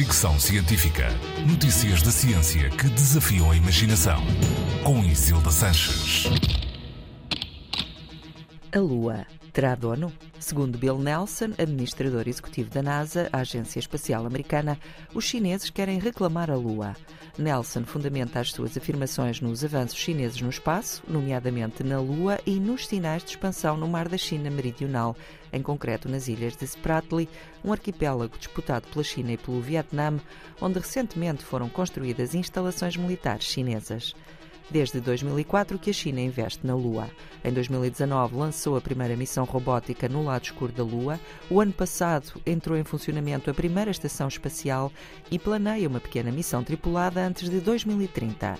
Fricção Científica. Notícias da ciência que desafiam a imaginação. Com Isilda Sanches. A Lua terá dono? Segundo Bill Nelson, administrador executivo da NASA, a Agência Espacial Americana, os chineses querem reclamar a Lua. Nelson fundamenta as suas afirmações nos avanços chineses no espaço, nomeadamente na Lua e nos sinais de expansão no Mar da China Meridional, em concreto nas ilhas de Spratly, um arquipélago disputado pela China e pelo Vietnã, onde recentemente foram construídas instalações militares chinesas desde 2004 que a China investe na Lua. Em 2019 lançou a primeira missão robótica no lado escuro da Lua. O ano passado entrou em funcionamento a primeira estação espacial e planeia uma pequena missão tripulada antes de 2030.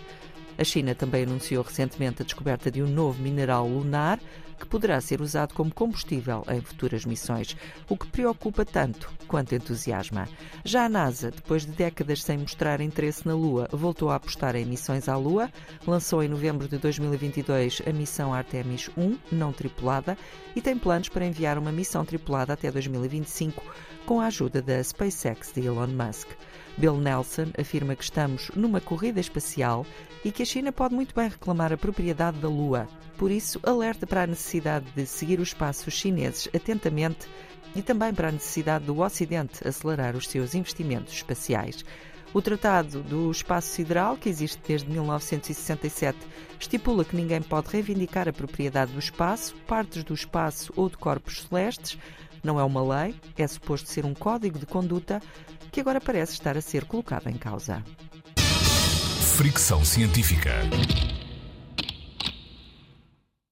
A China também anunciou recentemente a descoberta de um novo mineral lunar que poderá ser usado como combustível em futuras missões, o que preocupa tanto quanto entusiasma. Já a NASA, depois de décadas sem mostrar interesse na Lua, voltou a apostar em missões à Lua, lançou em novembro de 2022 a missão Artemis 1, não tripulada, e tem planos para enviar uma missão tripulada até 2025 com a ajuda da SpaceX de Elon Musk. Bill Nelson afirma que estamos numa corrida espacial e que a China pode muito bem reclamar a propriedade da Lua. Por isso, alerta para a necessidade de seguir os passos chineses atentamente e também para a necessidade do Ocidente acelerar os seus investimentos espaciais. O Tratado do Espaço Sideral, que existe desde 1967, estipula que ninguém pode reivindicar a propriedade do espaço, partes do espaço ou de corpos celestes. Não é uma lei, é suposto ser um código de conduta que agora parece estar a ser colocado em causa. Fricção Científica.